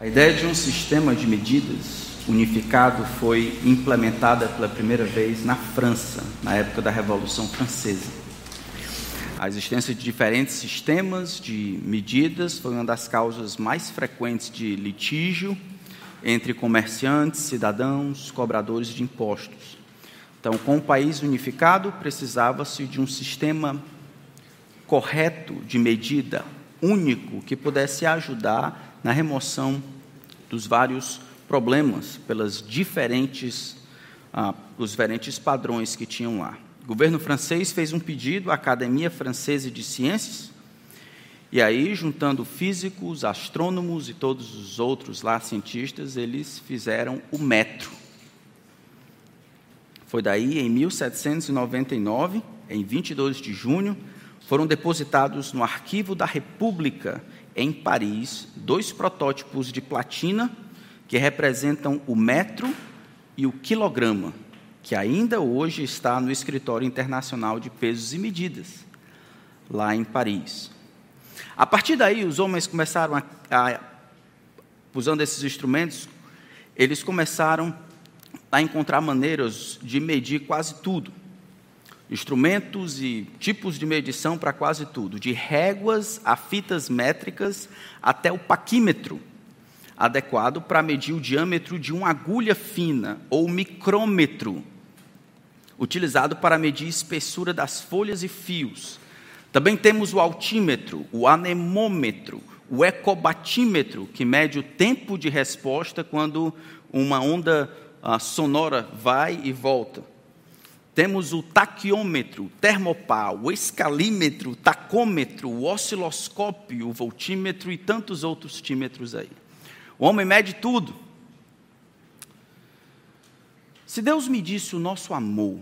A ideia de um sistema de medidas unificado foi implementada pela primeira vez na França, na época da Revolução Francesa. A existência de diferentes sistemas de medidas foi uma das causas mais frequentes de litígio entre comerciantes, cidadãos, cobradores de impostos. Então, com o país unificado, precisava-se de um sistema correto de medida, único, que pudesse ajudar na remoção dos vários problemas pelas diferentes, ah, os diferentes padrões que tinham lá. O governo francês fez um pedido à Academia Francesa de Ciências, e aí, juntando físicos, astrônomos e todos os outros lá cientistas, eles fizeram o metro. Foi daí, em 1799, em 22 de junho, foram depositados no Arquivo da República em Paris dois protótipos de platina que representam o metro e o quilograma, que ainda hoje está no Escritório Internacional de Pesos e Medidas, lá em Paris. A partir daí, os homens começaram a, a usando esses instrumentos, eles começaram a encontrar maneiras de medir quase tudo instrumentos e tipos de medição para quase tudo, de réguas a fitas métricas até o paquímetro, adequado para medir o diâmetro de uma agulha fina, ou micrômetro, utilizado para medir a espessura das folhas e fios. Também temos o altímetro, o anemômetro, o ecobatímetro, que mede o tempo de resposta quando uma onda ah, sonora vai e volta. Temos o taquiômetro, o termopar, o escalímetro, o tacômetro, o osciloscópio, o voltímetro e tantos outros tímetros aí. O homem mede tudo. Se Deus medisse o nosso amor,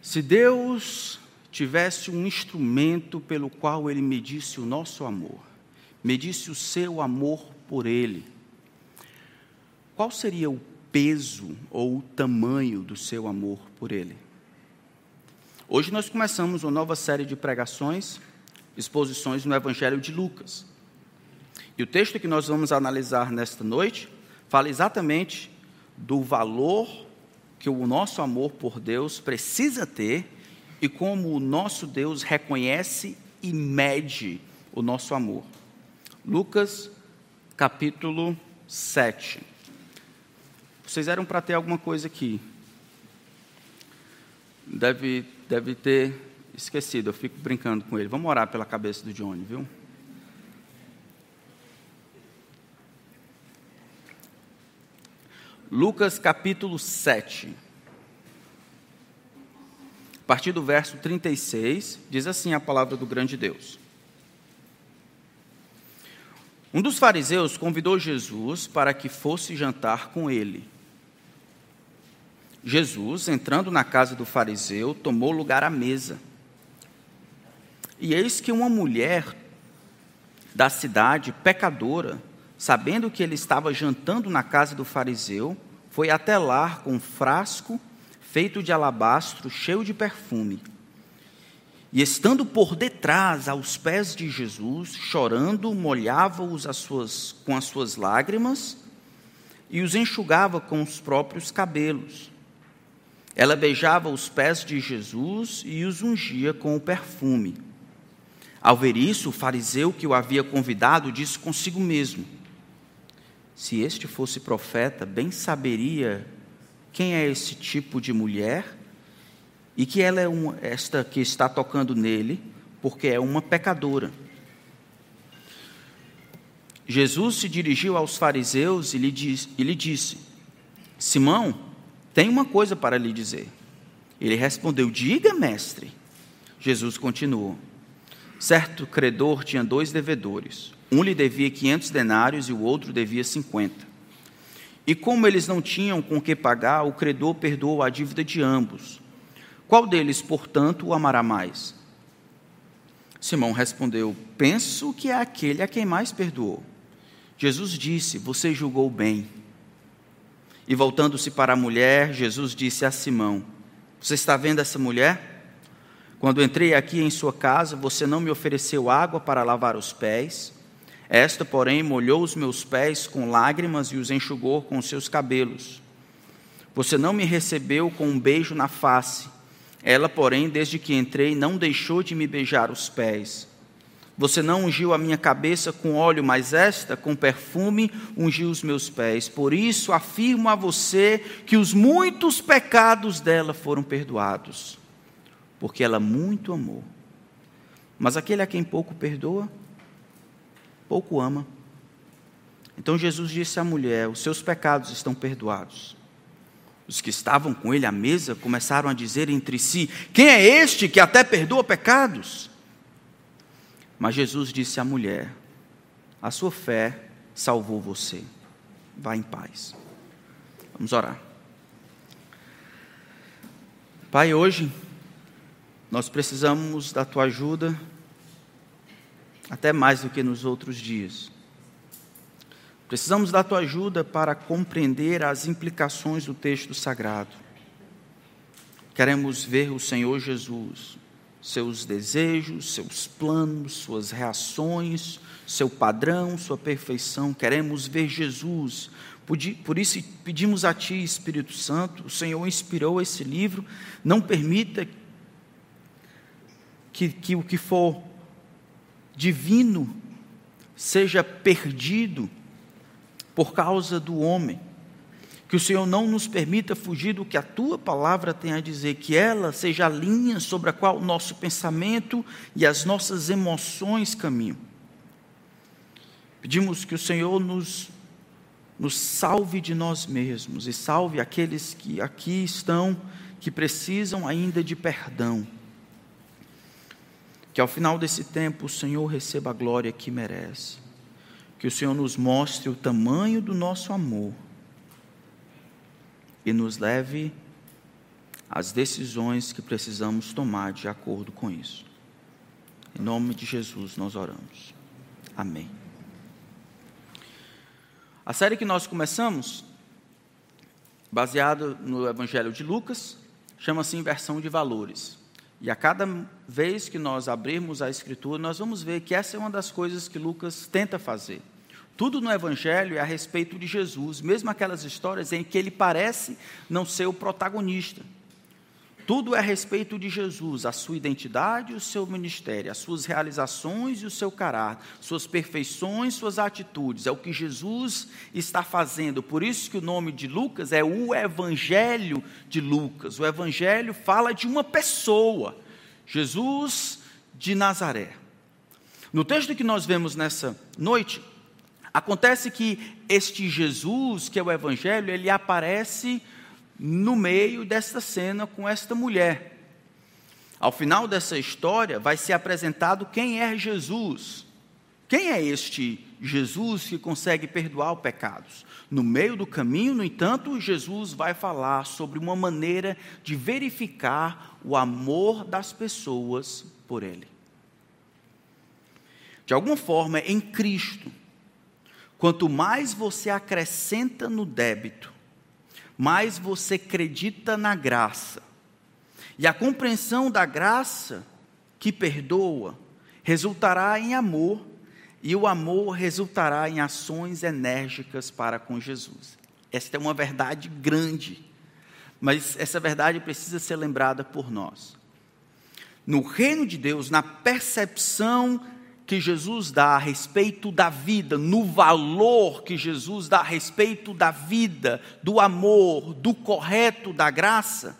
se Deus tivesse um instrumento pelo qual Ele medisse o nosso amor, medisse o seu amor por Ele, qual seria o peso ou o tamanho do seu amor por Ele. Hoje nós começamos uma nova série de pregações, exposições no Evangelho de Lucas. E o texto que nós vamos analisar nesta noite fala exatamente do valor que o nosso amor por Deus precisa ter e como o nosso Deus reconhece e mede o nosso amor. Lucas, capítulo 7. Vocês eram para ter alguma coisa aqui. Deve, deve ter esquecido, eu fico brincando com ele. Vamos orar pela cabeça do Johnny, viu? Lucas capítulo 7. A partir do verso 36, diz assim a palavra do grande Deus. Um dos fariseus convidou Jesus para que fosse jantar com ele. Jesus, entrando na casa do fariseu, tomou lugar à mesa. E eis que uma mulher da cidade, pecadora, sabendo que ele estava jantando na casa do fariseu, foi até lá com um frasco feito de alabastro, cheio de perfume. E estando por detrás, aos pés de Jesus, chorando, molhava-os com as suas lágrimas e os enxugava com os próprios cabelos. Ela beijava os pés de Jesus e os ungia com o perfume. Ao ver isso, o fariseu que o havia convidado disse consigo mesmo: Se este fosse profeta, bem saberia quem é esse tipo de mulher e que ela é uma, esta que está tocando nele, porque é uma pecadora. Jesus se dirigiu aos fariseus e lhe, e disse: Simão, tenho uma coisa para lhe dizer. Ele respondeu: Diga, mestre. Jesus continuou: Certo credor tinha dois devedores. Um lhe devia 500 denários e o outro devia 50. E como eles não tinham com que pagar, o credor perdoou a dívida de ambos. Qual deles, portanto, o amará mais? Simão respondeu: Penso que é aquele a quem mais perdoou. Jesus disse: Você julgou bem. E voltando-se para a mulher, Jesus disse a Simão: Você está vendo essa mulher? Quando entrei aqui em sua casa, você não me ofereceu água para lavar os pés. Esta, porém, molhou os meus pés com lágrimas e os enxugou com seus cabelos. Você não me recebeu com um beijo na face. Ela, porém, desde que entrei, não deixou de me beijar os pés. Você não ungiu a minha cabeça com óleo, mas esta, com perfume, ungiu os meus pés. Por isso afirmo a você que os muitos pecados dela foram perdoados, porque ela muito amou. Mas aquele a quem pouco perdoa, pouco ama. Então Jesus disse à mulher: Os seus pecados estão perdoados. Os que estavam com ele à mesa começaram a dizer entre si: Quem é este que até perdoa pecados? Mas Jesus disse à mulher: A sua fé salvou você. Vá em paz. Vamos orar. Pai, hoje nós precisamos da tua ajuda, até mais do que nos outros dias. Precisamos da tua ajuda para compreender as implicações do texto sagrado. Queremos ver o Senhor Jesus, seus desejos, seus planos, suas reações, seu padrão, sua perfeição. Queremos ver Jesus. Por isso pedimos a Ti, Espírito Santo, o Senhor inspirou esse livro, não permita que, que o que for divino seja perdido por causa do homem que o Senhor não nos permita fugir do que a tua palavra tem a dizer, que ela seja a linha sobre a qual o nosso pensamento e as nossas emoções caminham. Pedimos que o Senhor nos, nos salve de nós mesmos e salve aqueles que aqui estão, que precisam ainda de perdão. Que ao final desse tempo o Senhor receba a glória que merece. Que o Senhor nos mostre o tamanho do nosso amor e nos leve às decisões que precisamos tomar de acordo com isso. Em nome de Jesus nós oramos. Amém. A série que nós começamos, baseado no Evangelho de Lucas, chama-se Inversão de Valores. E a cada vez que nós abrirmos a Escritura, nós vamos ver que essa é uma das coisas que Lucas tenta fazer. Tudo no Evangelho é a respeito de Jesus, mesmo aquelas histórias em que ele parece não ser o protagonista. Tudo é a respeito de Jesus, a sua identidade e o seu ministério, as suas realizações e o seu caráter, suas perfeições, suas atitudes. É o que Jesus está fazendo. Por isso que o nome de Lucas é o Evangelho de Lucas. O Evangelho fala de uma pessoa, Jesus de Nazaré. No texto que nós vemos nessa noite, Acontece que este Jesus, que é o Evangelho, ele aparece no meio desta cena com esta mulher. Ao final dessa história, vai ser apresentado quem é Jesus. Quem é este Jesus que consegue perdoar os pecados? No meio do caminho, no entanto, Jesus vai falar sobre uma maneira de verificar o amor das pessoas por Ele. De alguma forma, em Cristo, Quanto mais você acrescenta no débito, mais você acredita na graça. E a compreensão da graça que perdoa resultará em amor, e o amor resultará em ações enérgicas para com Jesus. Esta é uma verdade grande, mas essa verdade precisa ser lembrada por nós. No reino de Deus, na percepção que Jesus dá a respeito da vida, no valor que Jesus dá a respeito da vida, do amor, do correto, da graça,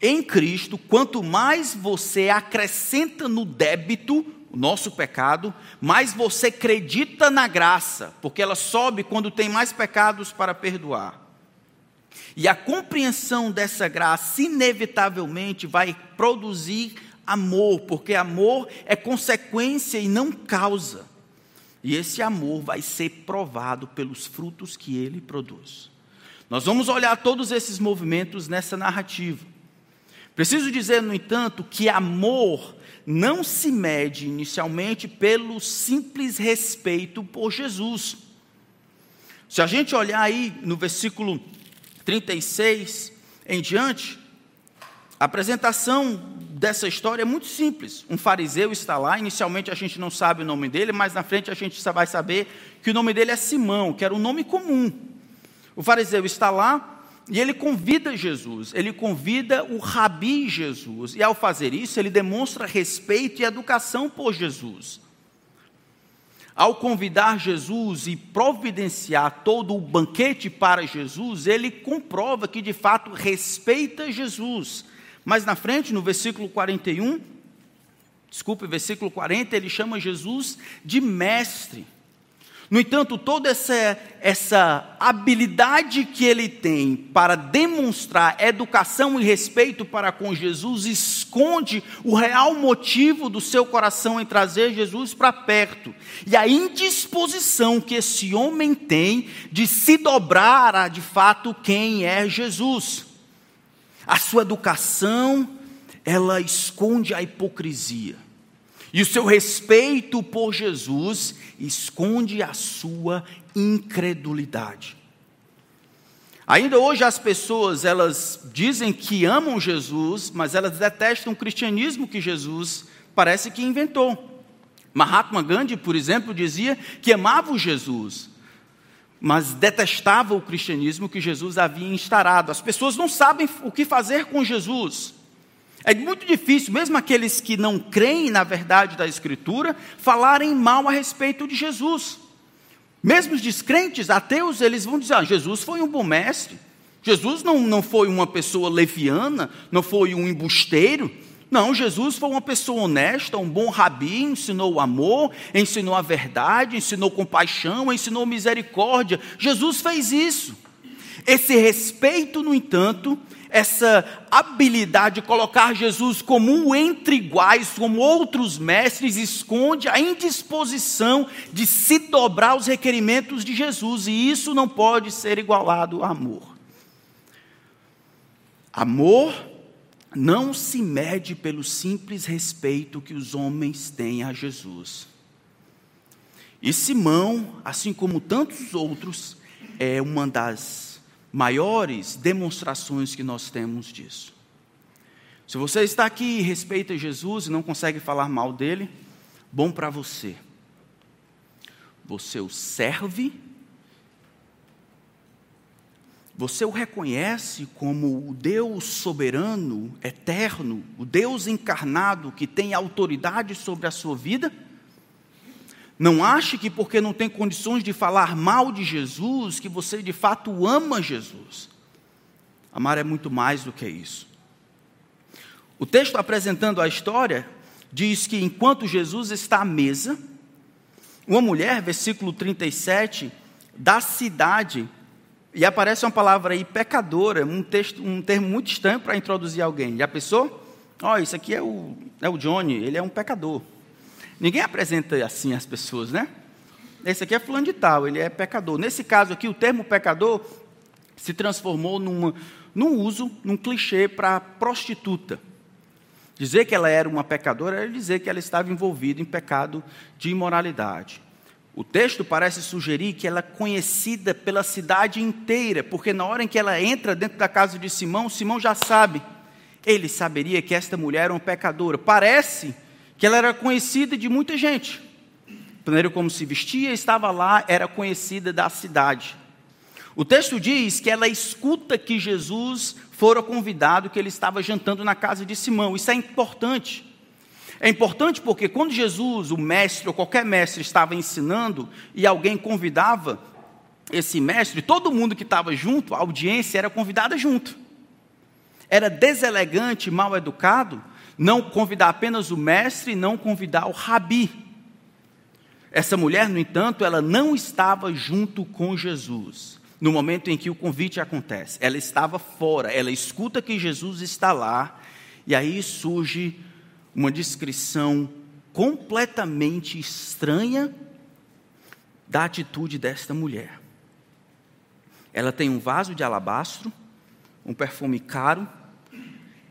em Cristo, quanto mais você acrescenta no débito, o nosso pecado, mais você acredita na graça, porque ela sobe quando tem mais pecados para perdoar. E a compreensão dessa graça, inevitavelmente, vai produzir amor, porque amor é consequência e não causa. E esse amor vai ser provado pelos frutos que ele produz. Nós vamos olhar todos esses movimentos nessa narrativa. Preciso dizer, no entanto, que amor não se mede inicialmente pelo simples respeito por Jesus. Se a gente olhar aí no versículo 36 em diante, a apresentação dessa história é muito simples. Um fariseu está lá, inicialmente a gente não sabe o nome dele, mas na frente a gente vai saber que o nome dele é Simão, que era um nome comum. O fariseu está lá e ele convida Jesus, ele convida o rabi Jesus, e ao fazer isso, ele demonstra respeito e educação por Jesus. Ao convidar Jesus e providenciar todo o banquete para Jesus, ele comprova que de fato respeita Jesus. Mas na frente, no versículo 41, desculpe, versículo 40, ele chama Jesus de mestre. No entanto, toda essa, essa habilidade que ele tem para demonstrar educação e respeito para com Jesus esconde o real motivo do seu coração em trazer Jesus para perto. E a indisposição que esse homem tem de se dobrar a de fato quem é Jesus. A sua educação, ela esconde a hipocrisia. E o seu respeito por Jesus esconde a sua incredulidade. Ainda hoje as pessoas, elas dizem que amam Jesus, mas elas detestam o cristianismo que Jesus parece que inventou. Mahatma Gandhi, por exemplo, dizia que amava Jesus, mas detestava o cristianismo que Jesus havia instaurado. As pessoas não sabem o que fazer com Jesus. É muito difícil, mesmo aqueles que não creem na verdade da Escritura, falarem mal a respeito de Jesus. Mesmo os descrentes, ateus, eles vão dizer: ah, Jesus foi um bom mestre. Jesus não, não foi uma pessoa leviana, não foi um embusteiro. Não, Jesus foi uma pessoa honesta, um bom rabi, ensinou o amor, ensinou a verdade, ensinou compaixão, ensinou misericórdia. Jesus fez isso. Esse respeito, no entanto, essa habilidade de colocar Jesus como um entre iguais, como outros mestres, esconde a indisposição de se dobrar aos requerimentos de Jesus, e isso não pode ser igualado a amor. Amor não se mede pelo simples respeito que os homens têm a Jesus. E Simão, assim como tantos outros, é uma das maiores demonstrações que nós temos disso. Se você está aqui e respeita Jesus e não consegue falar mal dele, bom para você. Você o serve, você o reconhece como o Deus soberano, eterno, o Deus encarnado que tem autoridade sobre a sua vida? Não ache que porque não tem condições de falar mal de Jesus, que você de fato ama Jesus. Amar é muito mais do que isso. O texto apresentando a história diz que enquanto Jesus está à mesa, uma mulher, versículo 37, da cidade, e aparece uma palavra aí, pecadora, um, texto, um termo muito estranho para introduzir alguém. Já pensou? Ó, oh, isso aqui é o, é o Johnny, ele é um pecador. Ninguém apresenta assim as pessoas, né? Esse aqui é fulano de tal, ele é pecador. Nesse caso aqui, o termo pecador se transformou numa, num uso, num clichê para prostituta. Dizer que ela era uma pecadora era dizer que ela estava envolvida em pecado de imoralidade. O texto parece sugerir que ela é conhecida pela cidade inteira, porque na hora em que ela entra dentro da casa de Simão, Simão já sabe. Ele saberia que esta mulher era uma pecadora. Parece que ela era conhecida de muita gente. Maneira como se vestia, estava lá, era conhecida da cidade. O texto diz que ela escuta que Jesus fora convidado, que ele estava jantando na casa de Simão. Isso é importante. É importante porque quando Jesus, o mestre ou qualquer mestre, estava ensinando e alguém convidava esse mestre, todo mundo que estava junto, a audiência era convidada junto. Era deselegante, mal educado não convidar apenas o mestre, não convidar o rabi. Essa mulher, no entanto, ela não estava junto com Jesus no momento em que o convite acontece. Ela estava fora, ela escuta que Jesus está lá, e aí surge uma descrição completamente estranha da atitude desta mulher. Ela tem um vaso de alabastro, um perfume caro,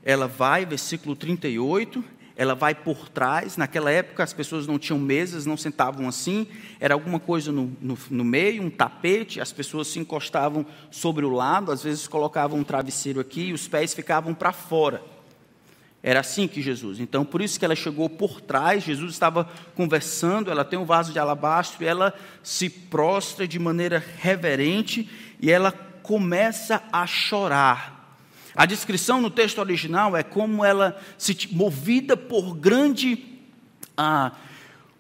ela vai, versículo 38, ela vai por trás. Naquela época as pessoas não tinham mesas, não sentavam assim, era alguma coisa no, no, no, meio, um tapete, as pessoas se encostavam sobre o lado, às vezes colocavam um travesseiro aqui e os pés ficavam para fora. Era assim que Jesus. Então, por isso que ela chegou por trás, Jesus estava conversando, ela tem um vaso de alabastro, e ela se prostra de maneira reverente e ela começa a chorar. A descrição no texto original é como ela, se movida por grande ah,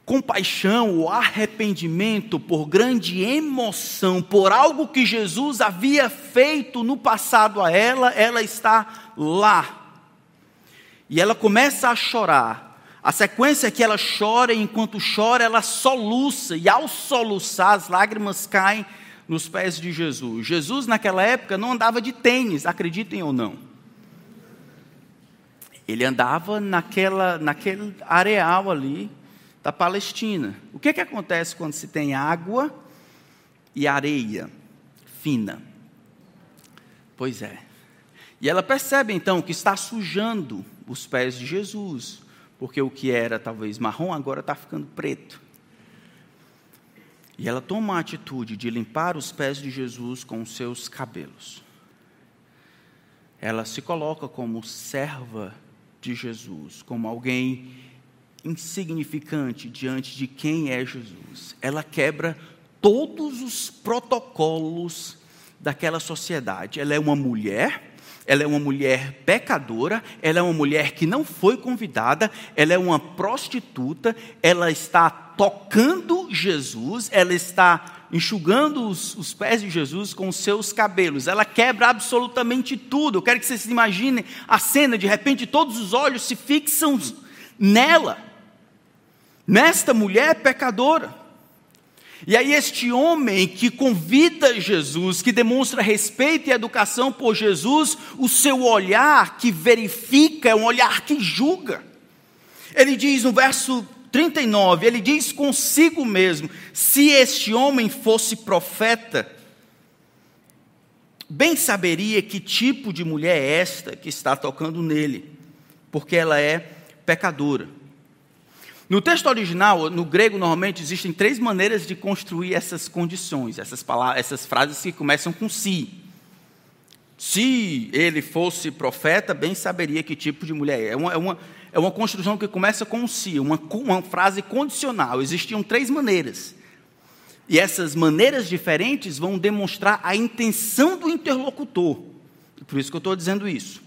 compaixão ou arrependimento, por grande emoção, por algo que Jesus havia feito no passado a ela, ela está lá. E ela começa a chorar. A sequência é que ela chora, e enquanto chora, ela soluça, e ao soluçar, as lágrimas caem nos pés de Jesus. Jesus, naquela época, não andava de tênis, acreditem ou não. Ele andava naquela, naquele areal ali da Palestina. O que, é que acontece quando se tem água e areia fina? Pois é. E ela percebe então que está sujando os pés de Jesus, porque o que era talvez marrom agora está ficando preto. E ela toma a atitude de limpar os pés de Jesus com os seus cabelos. Ela se coloca como serva de Jesus, como alguém insignificante diante de quem é Jesus. Ela quebra todos os protocolos daquela sociedade. Ela é uma mulher ela é uma mulher pecadora, ela é uma mulher que não foi convidada, ela é uma prostituta, ela está tocando Jesus, ela está enxugando os, os, pés de Jesus com os seus cabelos. Ela quebra absolutamente tudo. Eu quero que vocês imaginem a cena, de repente todos os olhos se fixam nela, nesta mulher pecadora. E aí, este homem que convida Jesus, que demonstra respeito e educação por Jesus, o seu olhar que verifica é um olhar que julga. Ele diz no verso 39, ele diz consigo mesmo: se este homem fosse profeta, bem saberia que tipo de mulher é esta que está tocando nele, porque ela é pecadora. No texto original, no grego, normalmente existem três maneiras de construir essas condições, essas, palavras, essas frases que começam com si. Se ele fosse profeta, bem saberia que tipo de mulher é. É uma, é uma, é uma construção que começa com si, uma, uma frase condicional. Existiam três maneiras. E essas maneiras diferentes vão demonstrar a intenção do interlocutor. Por isso que eu estou dizendo isso.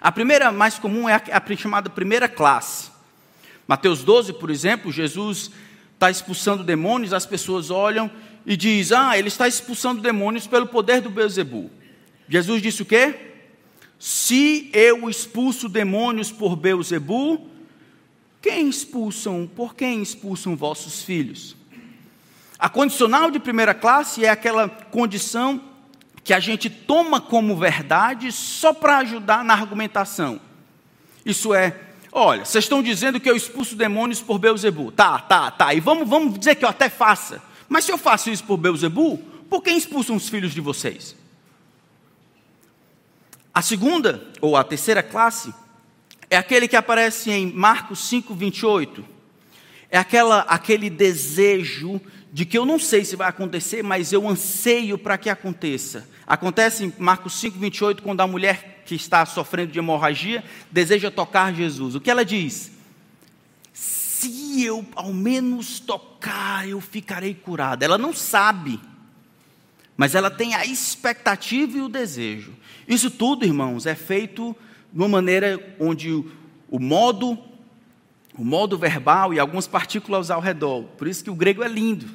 A primeira mais comum é a, a chamada primeira classe. Mateus 12, por exemplo, Jesus está expulsando demônios, as pessoas olham e diz: "Ah, ele está expulsando demônios pelo poder do Beelzebul". Jesus disse o quê? Se eu expulso demônios por Beelzebul, quem expulsam, por quem expulsam vossos filhos? A condicional de primeira classe é aquela condição que a gente toma como verdade só para ajudar na argumentação. Isso é, Olha, vocês estão dizendo que eu expulso demônios por Beuzebu. Tá, tá, tá. E vamos, vamos dizer que eu até faça. Mas se eu faço isso por Beuzebu, por quem expulsam os filhos de vocês? A segunda, ou a terceira classe, é aquele que aparece em Marcos 5, 28. É aquela, aquele desejo de que eu não sei se vai acontecer, mas eu anseio para que aconteça. Acontece em Marcos 5, 28, quando a mulher que está sofrendo de hemorragia, deseja tocar Jesus. O que ela diz? Se eu ao menos tocar, eu ficarei curada. Ela não sabe, mas ela tem a expectativa e o desejo. Isso tudo, irmãos, é feito de uma maneira onde o modo, o modo verbal e algumas partículas ao redor. Por isso que o grego é lindo.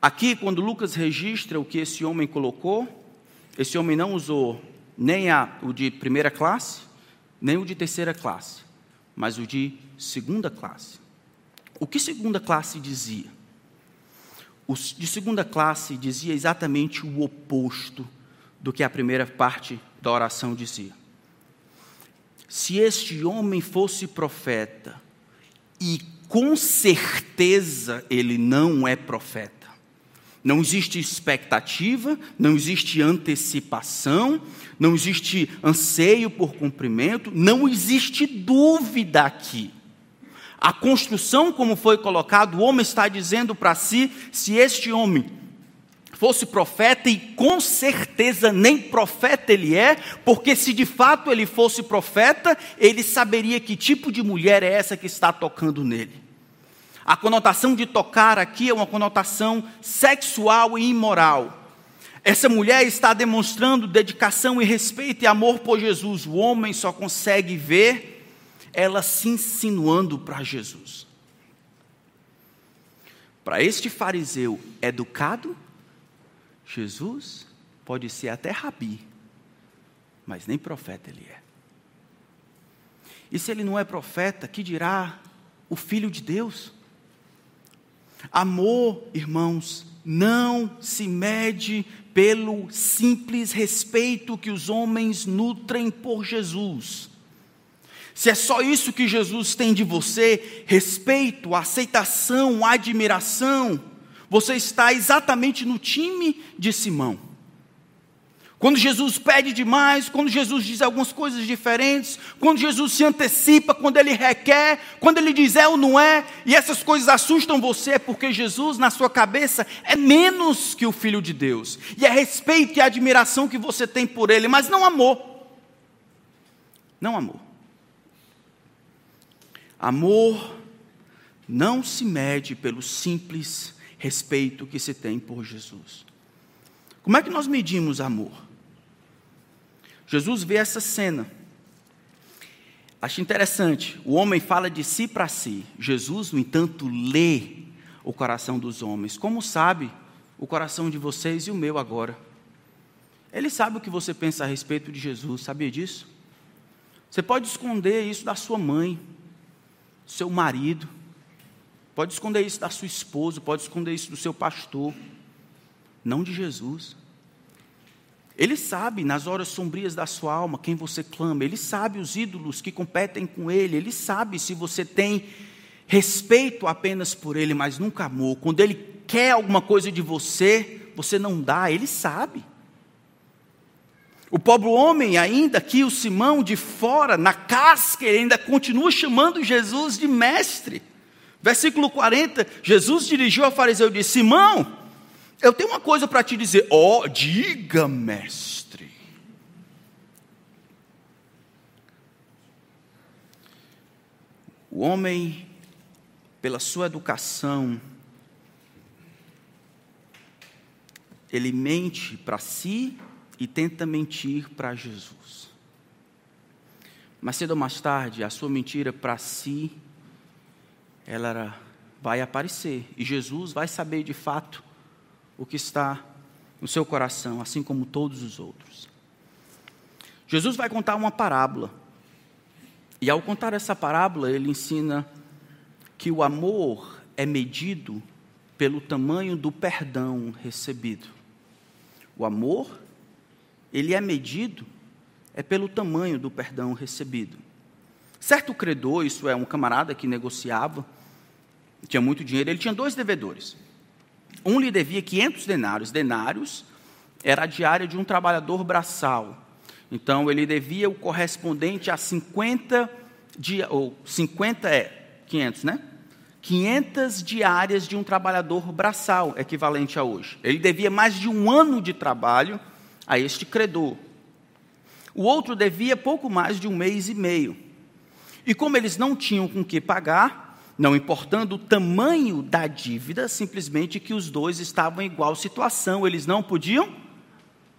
Aqui, quando Lucas registra o que esse homem colocou, esse homem não usou nem a, o de primeira classe, nem o de terceira classe, mas o de segunda classe. O que segunda classe dizia? O de segunda classe dizia exatamente o oposto do que a primeira parte da oração dizia. Se este homem fosse profeta, e com certeza ele não é profeta, não existe expectativa, não existe antecipação, não existe anseio por cumprimento, não existe dúvida aqui. A construção, como foi colocado, o homem está dizendo para si: se este homem fosse profeta, e com certeza nem profeta ele é, porque se de fato ele fosse profeta, ele saberia que tipo de mulher é essa que está tocando nele. A conotação de tocar aqui é uma conotação sexual e imoral. Essa mulher está demonstrando dedicação e respeito e amor por Jesus. O homem só consegue ver ela se insinuando para Jesus. Para este fariseu educado, Jesus pode ser até rabi, mas nem profeta ele é. E se ele não é profeta, que dirá o filho de Deus? Amor, irmãos, não se mede pelo simples respeito que os homens nutrem por Jesus. Se é só isso que Jesus tem de você, respeito, aceitação, admiração, você está exatamente no time de Simão. Quando Jesus pede demais, quando Jesus diz algumas coisas diferentes, quando Jesus se antecipa, quando ele requer, quando ele diz é ou não é, e essas coisas assustam você, é porque Jesus, na sua cabeça, é menos que o Filho de Deus, e é respeito e admiração que você tem por ele, mas não amor. Não amor. Amor não se mede pelo simples respeito que se tem por Jesus. Como é que nós medimos amor? Jesus vê essa cena. Acho interessante. O homem fala de si para si. Jesus, no entanto, lê o coração dos homens. Como sabe o coração de vocês e o meu agora? Ele sabe o que você pensa a respeito de Jesus, sabia disso? Você pode esconder isso da sua mãe, do seu marido, pode esconder isso da sua esposa, pode esconder isso do seu pastor, não de Jesus. Ele sabe nas horas sombrias da sua alma quem você clama, ele sabe os ídolos que competem com ele, ele sabe se você tem respeito apenas por ele, mas nunca amor. Quando ele quer alguma coisa de você, você não dá, ele sabe. O pobre homem, ainda que o Simão de fora, na casca, ele ainda continua chamando Jesus de mestre. Versículo 40, Jesus dirigiu ao fariseu e disse: Simão, eu tenho uma coisa para te dizer. Ó, oh, diga, mestre. O homem, pela sua educação, ele mente para si e tenta mentir para Jesus. Mas cedo ou mais tarde, a sua mentira para si, ela vai aparecer. E Jesus vai saber de fato o que está no seu coração, assim como todos os outros. Jesus vai contar uma parábola. E ao contar essa parábola, ele ensina que o amor é medido pelo tamanho do perdão recebido. O amor, ele é medido é pelo tamanho do perdão recebido. Certo credor, isso é um camarada que negociava, tinha muito dinheiro, ele tinha dois devedores. Um lhe devia 500 denários. Denários era a diária de um trabalhador braçal. Então, ele devia o correspondente a 50, dia, ou 50 é 500, né? 500 diárias de um trabalhador braçal, equivalente a hoje. Ele devia mais de um ano de trabalho a este credor. O outro devia pouco mais de um mês e meio. E como eles não tinham com que pagar, não importando o tamanho da dívida, simplesmente que os dois estavam em igual situação, eles não podiam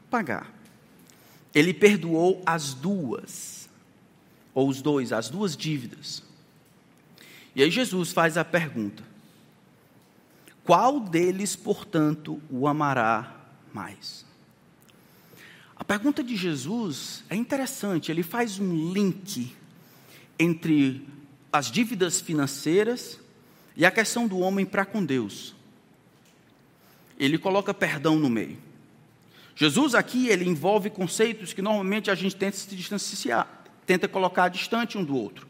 pagar. Ele perdoou as duas, ou os dois, as duas dívidas. E aí Jesus faz a pergunta: qual deles, portanto, o amará mais? A pergunta de Jesus é interessante, ele faz um link entre as dívidas financeiras e a questão do homem para com Deus. Ele coloca perdão no meio. Jesus aqui ele envolve conceitos que normalmente a gente tenta se distanciar, tenta colocar distante um do outro.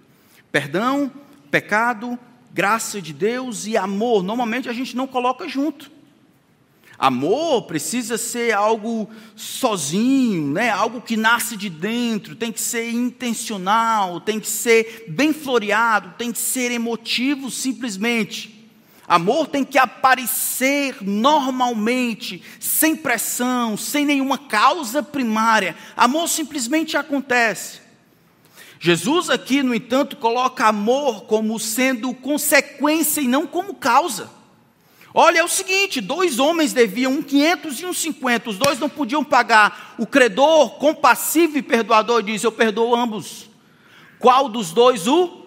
Perdão, pecado, graça de Deus e amor, normalmente a gente não coloca junto. Amor precisa ser algo sozinho, né? algo que nasce de dentro, tem que ser intencional, tem que ser bem floreado, tem que ser emotivo simplesmente. Amor tem que aparecer normalmente, sem pressão, sem nenhuma causa primária. Amor simplesmente acontece. Jesus aqui, no entanto, coloca amor como sendo consequência e não como causa. Olha, é o seguinte: dois homens deviam um 500 e um 50, os dois não podiam pagar. O credor, compassivo e perdoador, diz: Eu perdoo ambos. Qual dos dois o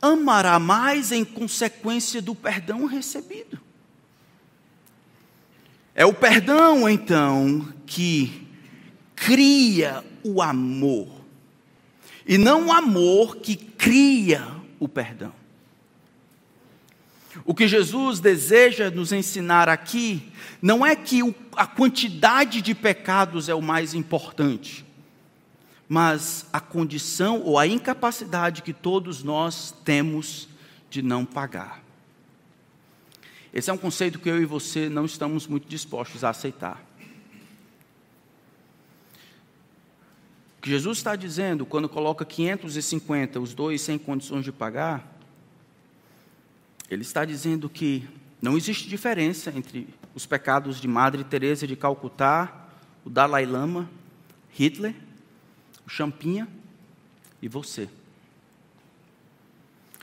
amará mais em consequência do perdão recebido. É o perdão, então, que cria o amor, e não o amor que cria o perdão. O que Jesus deseja nos ensinar aqui não é que a quantidade de pecados é o mais importante mas a condição ou a incapacidade que todos nós temos de não pagar. Esse é um conceito que eu e você não estamos muito dispostos a aceitar. O que Jesus está dizendo quando coloca 550, os dois sem condições de pagar, ele está dizendo que não existe diferença entre os pecados de Madre Teresa de Calcutá, o Dalai Lama, Hitler Champinha e você.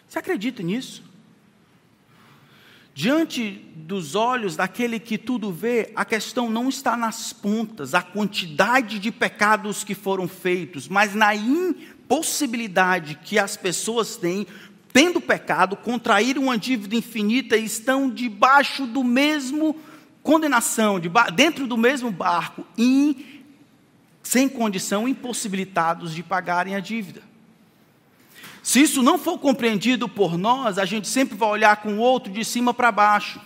Você acredita nisso? Diante dos olhos daquele que tudo vê, a questão não está nas pontas, a quantidade de pecados que foram feitos, mas na impossibilidade que as pessoas têm, tendo pecado, contrair uma dívida infinita e estão debaixo do mesmo condenação, dentro do mesmo barco, sem condição, impossibilitados de pagarem a dívida. Se isso não for compreendido por nós, a gente sempre vai olhar com o outro de cima para baixo.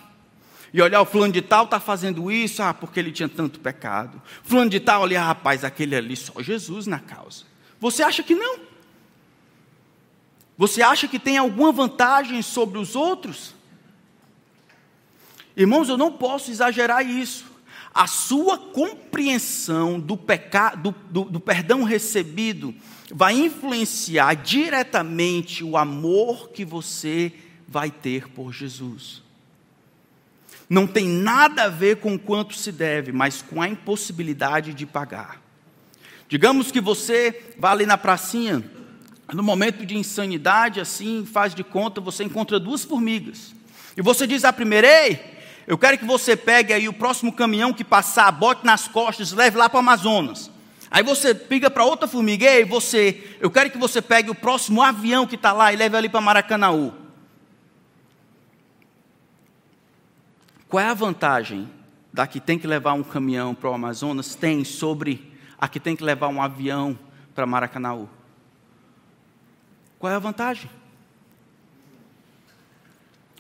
E olhar o fulano de tal está fazendo isso, ah, porque ele tinha tanto pecado. Fulano de tal, olha, ah, rapaz, aquele ali, só Jesus na causa. Você acha que não? Você acha que tem alguma vantagem sobre os outros? Irmãos, eu não posso exagerar isso a sua compreensão do, pecado, do, do, do perdão recebido vai influenciar diretamente o amor que você vai ter por Jesus. Não tem nada a ver com quanto se deve, mas com a impossibilidade de pagar. Digamos que você vai ali na pracinha, no momento de insanidade, assim, faz de conta, você encontra duas formigas. E você diz à primeira, ei, eu quero que você pegue aí o próximo caminhão que passar, bote nas costas, leve lá para o Amazonas. Aí você piga para outra formiga, ei, você, eu quero que você pegue o próximo avião que está lá e leve ali para Maracanaú. Qual é a vantagem da que tem que levar um caminhão para o Amazonas tem sobre a que tem que levar um avião para Maracanaú? Qual é a vantagem?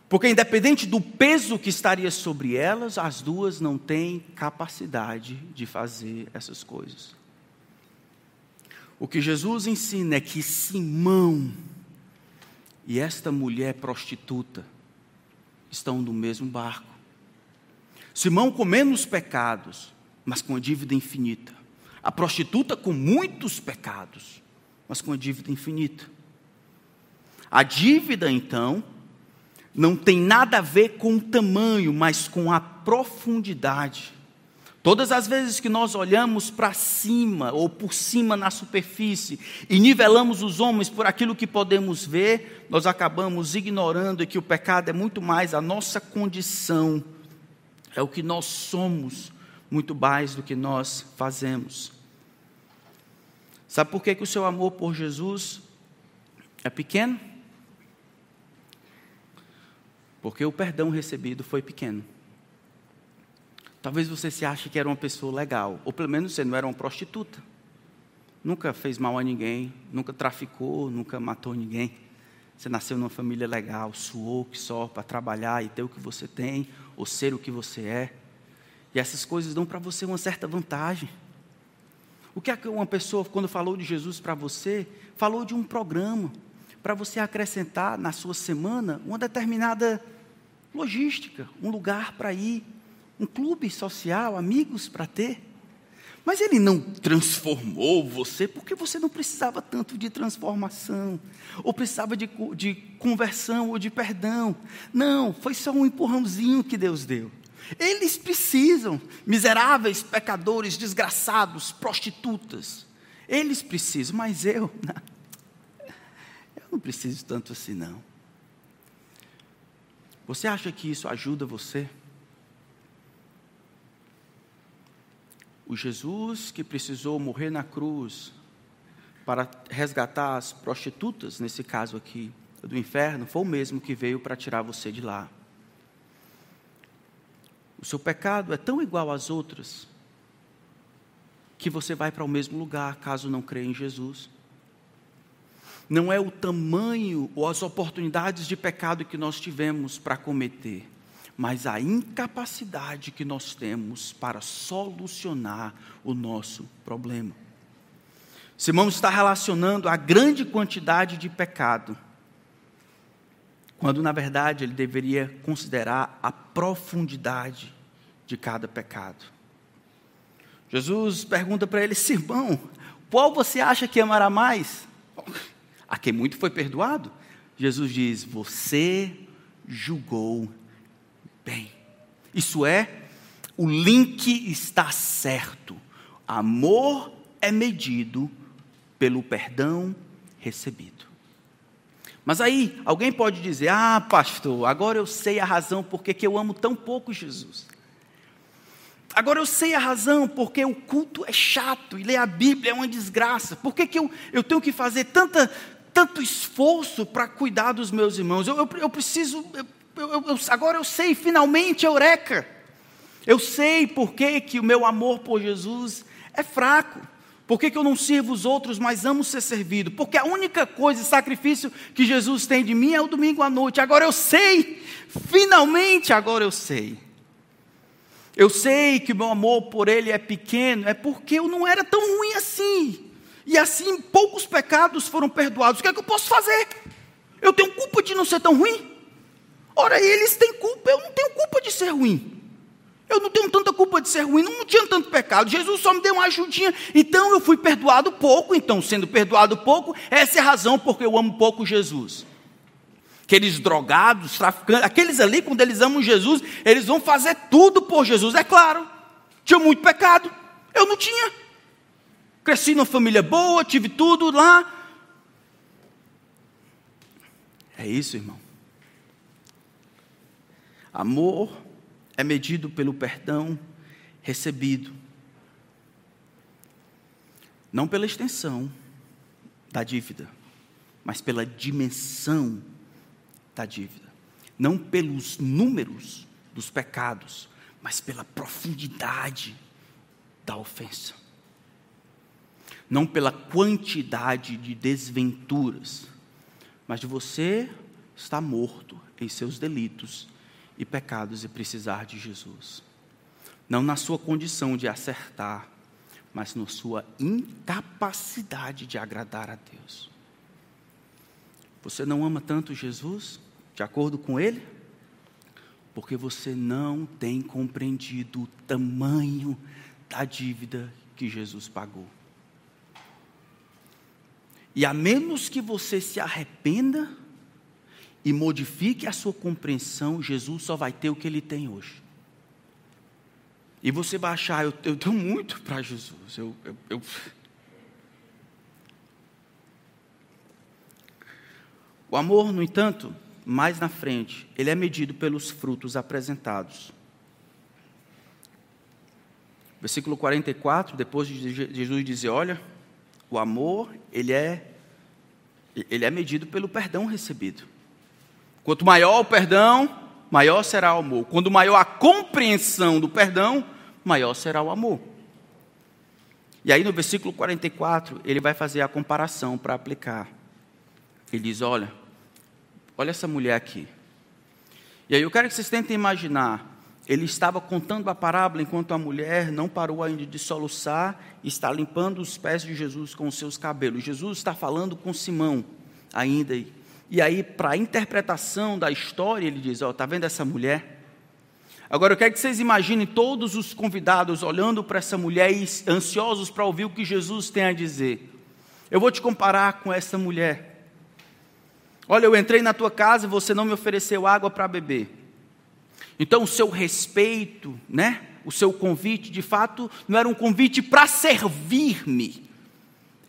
Porque, independente do peso que estaria sobre elas, as duas não têm capacidade de fazer essas coisas. O que Jesus ensina é que Simão e esta mulher prostituta estão no mesmo barco. Simão com menos pecados, mas com a dívida infinita. A prostituta com muitos pecados, mas com a dívida infinita. A dívida, então, não tem nada a ver com o tamanho, mas com a profundidade. Todas as vezes que nós olhamos para cima ou por cima na superfície e nivelamos os homens por aquilo que podemos ver, nós acabamos ignorando que o pecado é muito mais a nossa condição, é o que nós somos, muito mais do que nós fazemos. Sabe por que, que o seu amor por Jesus é pequeno? Porque o perdão recebido foi pequeno. Talvez você se ache que era uma pessoa legal, ou pelo menos você não era uma prostituta. Nunca fez mal a ninguém, nunca traficou, nunca matou ninguém. Você nasceu numa família legal, suou que só para trabalhar e ter o que você tem, ou ser o que você é. E essas coisas dão para você uma certa vantagem. O que é que uma pessoa, quando falou de Jesus para você, falou de um programa para você acrescentar na sua semana uma determinada logística, um lugar para ir, um clube social, amigos para ter. Mas ele não transformou você porque você não precisava tanto de transformação, ou precisava de, de conversão ou de perdão. Não, foi só um empurrãozinho que Deus deu. Eles precisam, miseráveis, pecadores, desgraçados, prostitutas. Eles precisam, mas eu, não, preciso tanto assim, não. Você acha que isso ajuda você? O Jesus que precisou morrer na cruz para resgatar as prostitutas, nesse caso aqui, do inferno, foi o mesmo que veio para tirar você de lá. O seu pecado é tão igual às outras que você vai para o mesmo lugar caso não creia em Jesus. Não é o tamanho ou as oportunidades de pecado que nós tivemos para cometer, mas a incapacidade que nós temos para solucionar o nosso problema. Simão está relacionando a grande quantidade de pecado, quando na verdade ele deveria considerar a profundidade de cada pecado. Jesus pergunta para ele: Simão, qual você acha que amará mais? A quem muito foi perdoado? Jesus diz: Você julgou bem. Isso é, o link está certo. Amor é medido pelo perdão recebido. Mas aí, alguém pode dizer: Ah, pastor, agora eu sei a razão porque que eu amo tão pouco Jesus. Agora eu sei a razão porque o culto é chato e ler a Bíblia é uma desgraça. Por que, que eu, eu tenho que fazer tanta, tanto esforço para cuidar dos meus irmãos? Eu, eu, eu preciso, eu, agora eu sei, finalmente, eureka. Eu sei por que, que o meu amor por Jesus é fraco. Por que, que eu não sirvo os outros, mas amo ser servido? Porque a única coisa, sacrifício que Jesus tem de mim é o domingo à noite. Agora eu sei, finalmente agora eu sei. Eu sei que o meu amor por Ele é pequeno, é porque eu não era tão ruim assim. E assim poucos pecados foram perdoados. O que é que eu posso fazer? Eu tenho culpa de não ser tão ruim? Ora, eles têm culpa, eu não tenho culpa de ser ruim. Eu não tenho tanta culpa de ser ruim, não tinha tanto pecado. Jesus só me deu uma ajudinha, então eu fui perdoado pouco. Então, sendo perdoado pouco, essa é a razão porque eu amo pouco Jesus. Aqueles drogados, traficantes, aqueles ali, quando eles amam Jesus, eles vão fazer tudo por Jesus, é claro. Tinha muito pecado, eu não tinha. Cresci numa família boa, tive tudo lá. É isso, irmão. Amor é medido pelo perdão recebido, não pela extensão da dívida, mas pela dimensão da dívida, não pelos números dos pecados, mas pela profundidade da ofensa, não pela quantidade de desventuras, mas de você estar morto em seus delitos e pecados e precisar de Jesus. Não na sua condição de acertar, mas na sua incapacidade de agradar a Deus. Você não ama tanto Jesus, de acordo com Ele? Porque você não tem compreendido o tamanho da dívida que Jesus pagou. E a menos que você se arrependa, e modifique a sua compreensão, Jesus só vai ter o que ele tem hoje. E você vai achar, eu, eu tenho muito para Jesus. Eu, eu, eu... O amor, no entanto, mais na frente, ele é medido pelos frutos apresentados. Versículo 44, depois de Jesus dizer, olha, o amor, ele é ele é medido pelo perdão recebido. Quanto maior o perdão, maior será o amor. Quanto maior a compreensão do perdão, maior será o amor. E aí no versículo 44, ele vai fazer a comparação para aplicar. Ele diz: Olha, olha essa mulher aqui. E aí eu quero que vocês tentem imaginar. Ele estava contando a parábola enquanto a mulher não parou ainda de soluçar está limpando os pés de Jesus com os seus cabelos. Jesus está falando com Simão ainda e aí, para a interpretação da história, ele diz: Ó, está vendo essa mulher? Agora eu quero que vocês imaginem todos os convidados olhando para essa mulher e ansiosos para ouvir o que Jesus tem a dizer. Eu vou te comparar com essa mulher. Olha, eu entrei na tua casa e você não me ofereceu água para beber. Então o seu respeito, né? O seu convite, de fato, não era um convite para servir-me.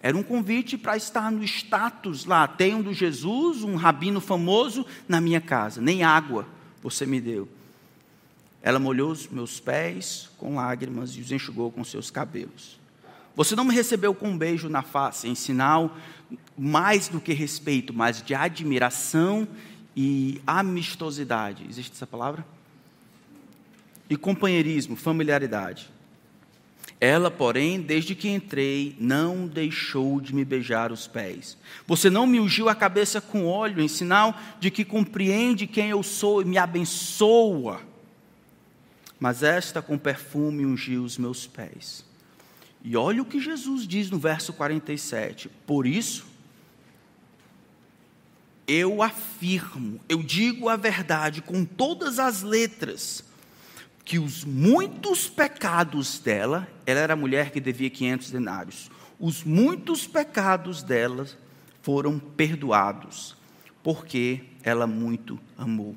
Era um convite para estar no status lá. Tenho do Jesus, um rabino famoso, na minha casa. Nem água você me deu. Ela molhou os meus pés com lágrimas e os enxugou com seus cabelos. Você não me recebeu com um beijo na face, em sinal mais do que respeito, mas de admiração e amistosidade. Existe essa palavra? E companheirismo, familiaridade. Ela, porém, desde que entrei, não deixou de me beijar os pés. Você não me ungiu a cabeça com óleo, em sinal de que compreende quem eu sou e me abençoa. Mas esta com perfume ungiu os meus pés. E olha o que Jesus diz no verso 47. Por isso, eu afirmo, eu digo a verdade com todas as letras, que os muitos pecados dela, ela era mulher que devia 500 denários, os muitos pecados dela foram perdoados, porque ela muito amou.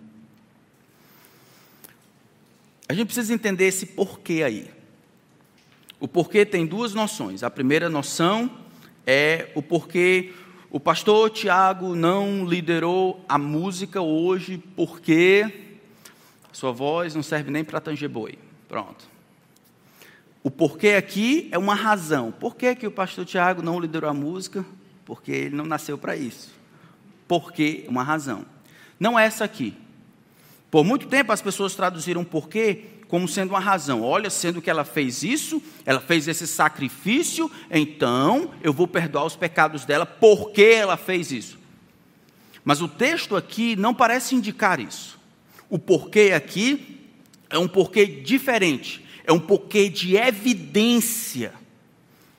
A gente precisa entender esse porquê aí. O porquê tem duas noções. A primeira noção é o porquê o pastor Tiago não liderou a música hoje porque sua voz não serve nem para tanger boi. Pronto. O porquê aqui é uma razão. Por que, que o pastor Tiago não liderou a música? Porque ele não nasceu para isso. Porquê, uma razão. Não é essa aqui. Por muito tempo as pessoas traduziram porquê como sendo uma razão. Olha, sendo que ela fez isso, ela fez esse sacrifício, então eu vou perdoar os pecados dela porque ela fez isso. Mas o texto aqui não parece indicar isso. O porquê aqui é um porquê diferente, é um porquê de evidência.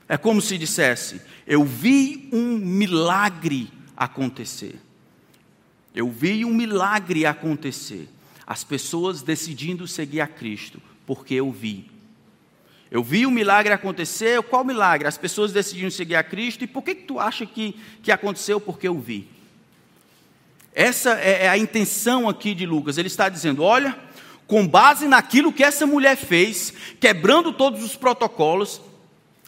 É como se dissesse: eu vi um milagre acontecer. Eu vi um milagre acontecer. As pessoas decidindo seguir a Cristo, porque eu vi. Eu vi o milagre acontecer, qual milagre? As pessoas decidindo seguir a Cristo, e por que, que tu acha que, que aconteceu? Porque eu vi. Essa é, é a intenção aqui de Lucas. Ele está dizendo: olha, com base naquilo que essa mulher fez, quebrando todos os protocolos,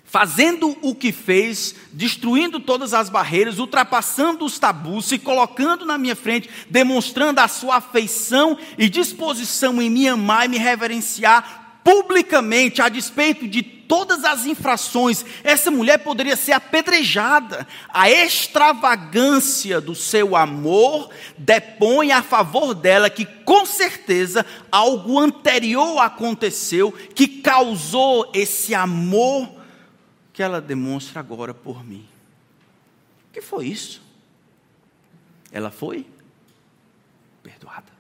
fazendo o que fez, destruindo todas as barreiras, ultrapassando os tabus, se colocando na minha frente, demonstrando a sua afeição e disposição em me amar e me reverenciar publicamente, a despeito de todas as infrações, essa mulher poderia ser apedrejada. A extravagância do seu amor depõe a favor dela que, com certeza, algo anterior aconteceu que causou esse amor que ela demonstra agora por mim. O que foi isso? Ela foi perdoada.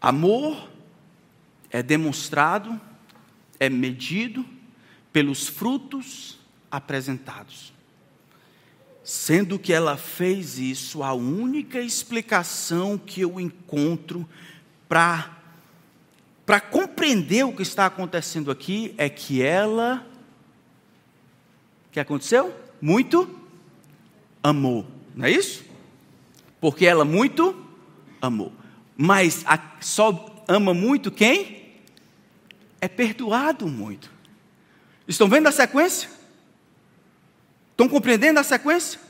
Amor é demonstrado, é medido pelos frutos apresentados. Sendo que ela fez isso, a única explicação que eu encontro para para compreender o que está acontecendo aqui é que ela o que aconteceu? Muito amou, não é isso? Porque ela muito amou. Mas a, só ama muito quem? É perdoado muito. Estão vendo a sequência? Estão compreendendo a sequência?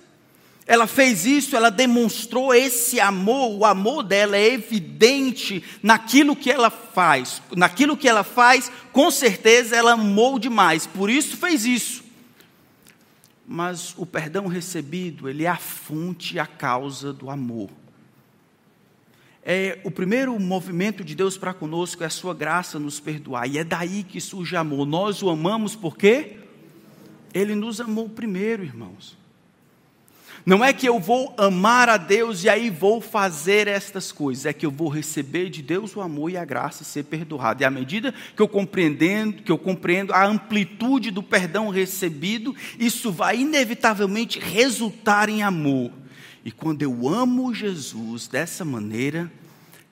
Ela fez isso, ela demonstrou esse amor, o amor dela é evidente naquilo que ela faz. Naquilo que ela faz, com certeza ela amou demais, por isso fez isso. Mas o perdão recebido, ele é a fonte e a causa do amor. É, o primeiro movimento de Deus para conosco é a sua graça nos perdoar, e é daí que surge amor. Nós o amamos porque Ele nos amou primeiro, irmãos. Não é que eu vou amar a Deus e aí vou fazer estas coisas, é que eu vou receber de Deus o amor e a graça e ser perdoado. E à medida que eu compreendendo, que eu compreendo a amplitude do perdão recebido, isso vai inevitavelmente resultar em amor. E quando eu amo Jesus dessa maneira,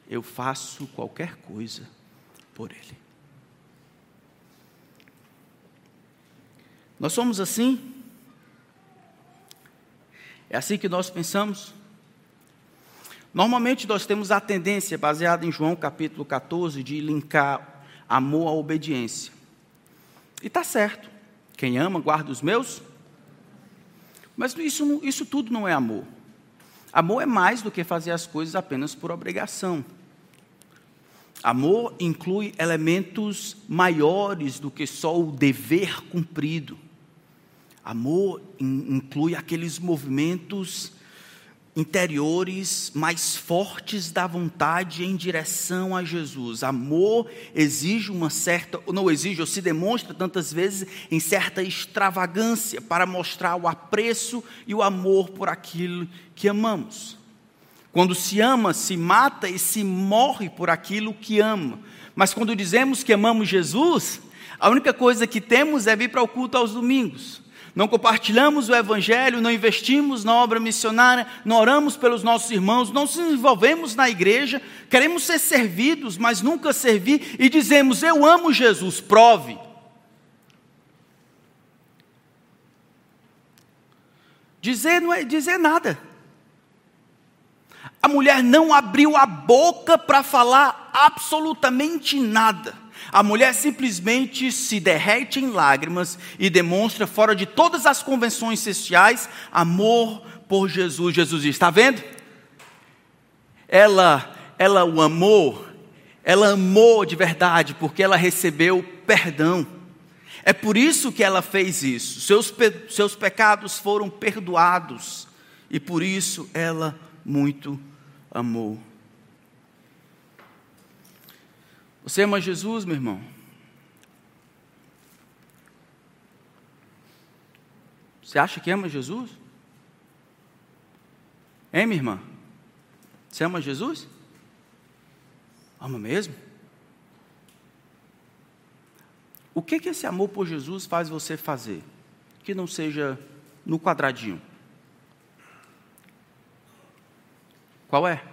eu faço qualquer coisa por Ele. Nós somos assim? É assim que nós pensamos? Normalmente nós temos a tendência, baseada em João capítulo 14, de linkar amor à obediência. E está certo. Quem ama, guarda os meus. Mas isso, isso tudo não é amor. Amor é mais do que fazer as coisas apenas por obrigação. Amor inclui elementos maiores do que só o dever cumprido. Amor inclui aqueles movimentos interiores mais fortes da vontade em direção a Jesus. Amor exige uma certa, não exige, ou se demonstra tantas vezes em certa extravagância para mostrar o apreço e o amor por aquilo que amamos. Quando se ama, se mata e se morre por aquilo que ama. Mas quando dizemos que amamos Jesus, a única coisa que temos é vir para o culto aos domingos não compartilhamos o Evangelho, não investimos na obra missionária, não oramos pelos nossos irmãos, não nos envolvemos na igreja, queremos ser servidos, mas nunca servir, e dizemos: Eu amo Jesus, prove. Dizer não é dizer nada. A mulher não abriu a boca para falar absolutamente nada. A mulher simplesmente se derrete em lágrimas e demonstra, fora de todas as convenções sociais, amor por Jesus. Jesus está vendo? Ela, ela o amou, ela amou de verdade, porque ela recebeu perdão. É por isso que ela fez isso. Seus, pe seus pecados foram perdoados, e por isso ela muito amou. Você ama Jesus, meu irmão? Você acha que ama Jesus? Hein, minha irmã? Você ama Jesus? Ama mesmo? O que, que esse amor por Jesus faz você fazer? Que não seja no quadradinho. Qual é?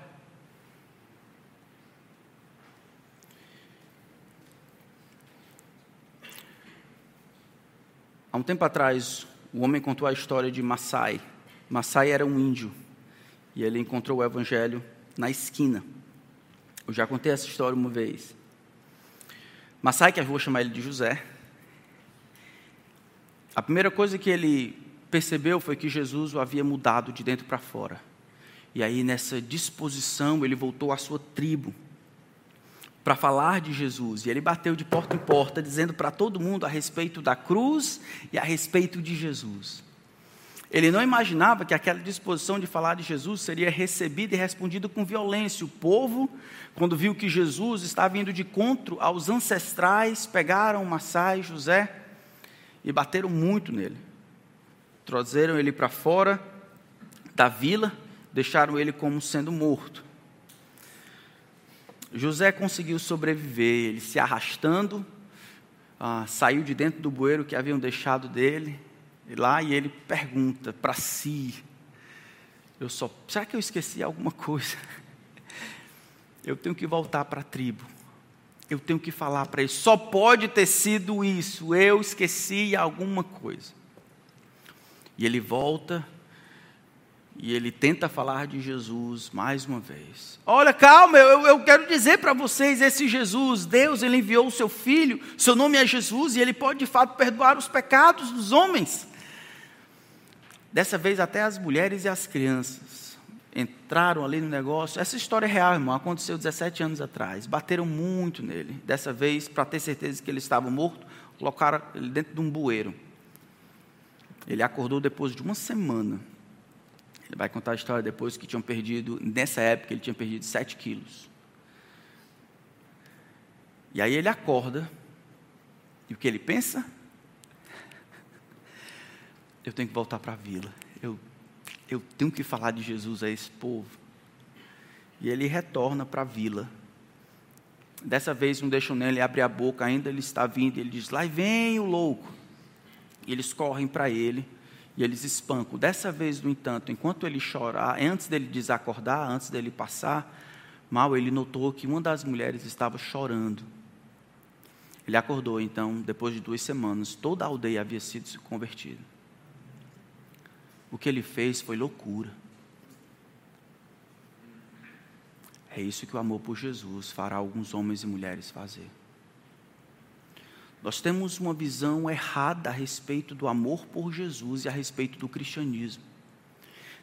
Há um tempo atrás, o homem contou a história de Massai. Massai era um índio e ele encontrou o evangelho na esquina. Eu já contei essa história uma vez. Massai, que eu vou chamar ele de José, a primeira coisa que ele percebeu foi que Jesus o havia mudado de dentro para fora. E aí, nessa disposição, ele voltou à sua tribo para falar de Jesus. E ele bateu de porta em porta, dizendo para todo mundo a respeito da cruz e a respeito de Jesus. Ele não imaginava que aquela disposição de falar de Jesus seria recebida e respondida com violência. O povo, quando viu que Jesus estava indo de encontro aos ancestrais, pegaram Massai José e bateram muito nele. Trouxeram ele para fora da vila, deixaram ele como sendo morto. José conseguiu sobreviver, ele se arrastando, ah, saiu de dentro do bueiro que haviam deixado dele, e lá e ele pergunta para si: eu só, será que eu esqueci alguma coisa? Eu tenho que voltar para a tribo. Eu tenho que falar para ele. Só pode ter sido isso. Eu esqueci alguma coisa. E ele volta e ele tenta falar de Jesus mais uma vez. Olha, calma, eu, eu quero dizer para vocês: esse Jesus, Deus, ele enviou o seu filho, seu nome é Jesus, e ele pode de fato perdoar os pecados dos homens. Dessa vez, até as mulheres e as crianças entraram ali no negócio. Essa história é real, irmão, aconteceu 17 anos atrás. Bateram muito nele. Dessa vez, para ter certeza que ele estava morto, colocaram ele dentro de um bueiro. Ele acordou depois de uma semana ele vai contar a história depois que tinham perdido, nessa época ele tinha perdido 7 quilos. E aí ele acorda, e o que ele pensa? Eu tenho que voltar para a vila. Eu, eu tenho que falar de Jesus a esse povo. E ele retorna para a vila. Dessa vez não deixam nele abrir a boca, ainda ele está vindo. Ele diz: Lá vem o louco. E eles correm para ele e eles espancam. Dessa vez, no entanto, enquanto ele chorar, antes dele desacordar, antes dele passar Mal ele notou que uma das mulheres estava chorando. Ele acordou, então, depois de duas semanas, toda a aldeia havia sido convertida. O que ele fez foi loucura. É isso que o amor por Jesus fará alguns homens e mulheres fazer. Nós temos uma visão errada a respeito do amor por Jesus e a respeito do cristianismo.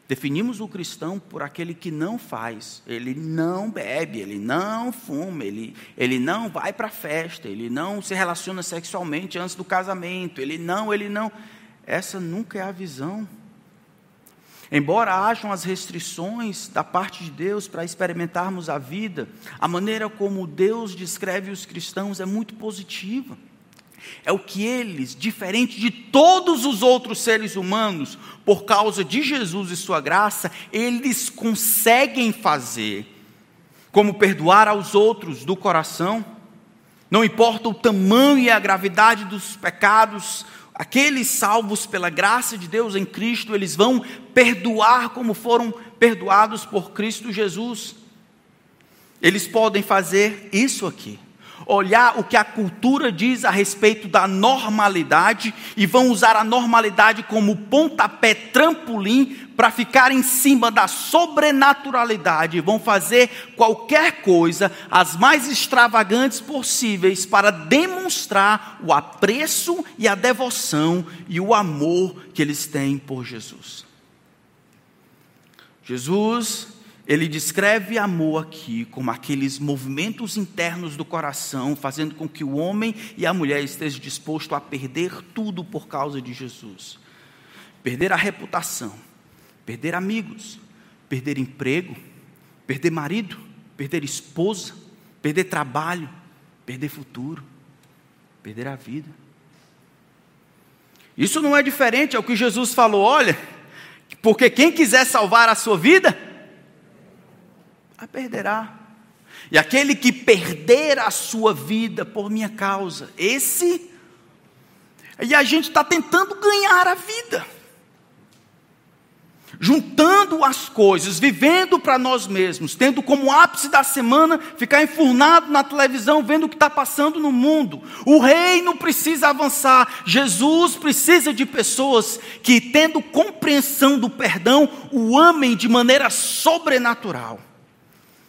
Definimos o cristão por aquele que não faz, ele não bebe, ele não fuma, ele, ele não vai para a festa, ele não se relaciona sexualmente antes do casamento, ele não, ele não. Essa nunca é a visão. Embora hajam as restrições da parte de Deus para experimentarmos a vida, a maneira como Deus descreve os cristãos é muito positiva. É o que eles, diferente de todos os outros seres humanos, por causa de Jesus e sua graça, eles conseguem fazer, como perdoar aos outros do coração, não importa o tamanho e a gravidade dos pecados, aqueles salvos pela graça de Deus em Cristo, eles vão perdoar como foram perdoados por Cristo Jesus. Eles podem fazer isso aqui olhar o que a cultura diz a respeito da normalidade e vão usar a normalidade como pontapé trampolim para ficar em cima da sobrenaturalidade, vão fazer qualquer coisa, as mais extravagantes possíveis, para demonstrar o apreço e a devoção e o amor que eles têm por Jesus. Jesus ele descreve amor aqui como aqueles movimentos internos do coração, fazendo com que o homem e a mulher estejam dispostos a perder tudo por causa de Jesus. Perder a reputação, perder amigos, perder emprego, perder marido, perder esposa, perder trabalho, perder futuro, perder a vida. Isso não é diferente ao que Jesus falou, olha, porque quem quiser salvar a sua vida, a perderá. E aquele que perder a sua vida por minha causa, esse. E a gente está tentando ganhar a vida. Juntando as coisas, vivendo para nós mesmos, tendo como ápice da semana ficar enfurnado na televisão, vendo o que está passando no mundo. O reino precisa avançar. Jesus precisa de pessoas que, tendo compreensão do perdão, o amem de maneira sobrenatural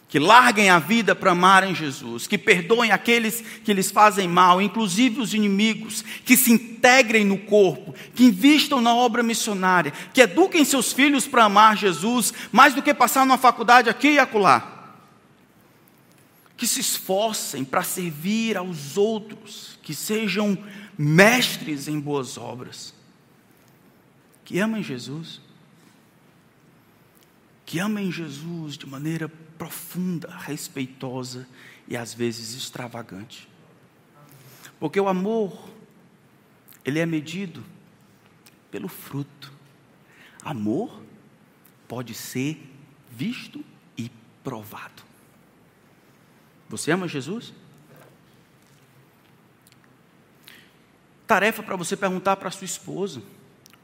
que larguem a vida para amarem Jesus, que perdoem aqueles que lhes fazem mal, inclusive os inimigos, que se integrem no corpo, que invistam na obra missionária, que eduquem seus filhos para amar Jesus, mais do que passar numa faculdade aqui e acolá. Que se esforcem para servir aos outros, que sejam mestres em boas obras, que amem Jesus, que amem Jesus de maneira profunda, respeitosa e às vezes extravagante. Porque o amor, ele é medido pelo fruto. Amor pode ser visto e provado. Você ama Jesus? Tarefa para você perguntar para sua esposa,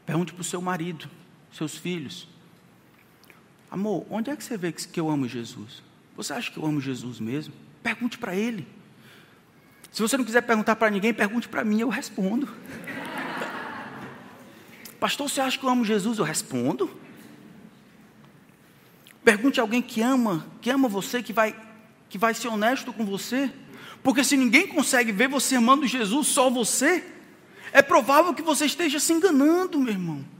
pergunte para o seu marido, seus filhos. Amor, onde é que você vê que eu amo Jesus? Você acha que eu amo Jesus mesmo? Pergunte para ele. Se você não quiser perguntar para ninguém, pergunte para mim, eu respondo. Pastor, você acha que eu amo Jesus? Eu respondo. Pergunte a alguém que ama, que ama você, que vai, que vai ser honesto com você. Porque se ninguém consegue ver você amando Jesus, só você, é provável que você esteja se enganando, meu irmão.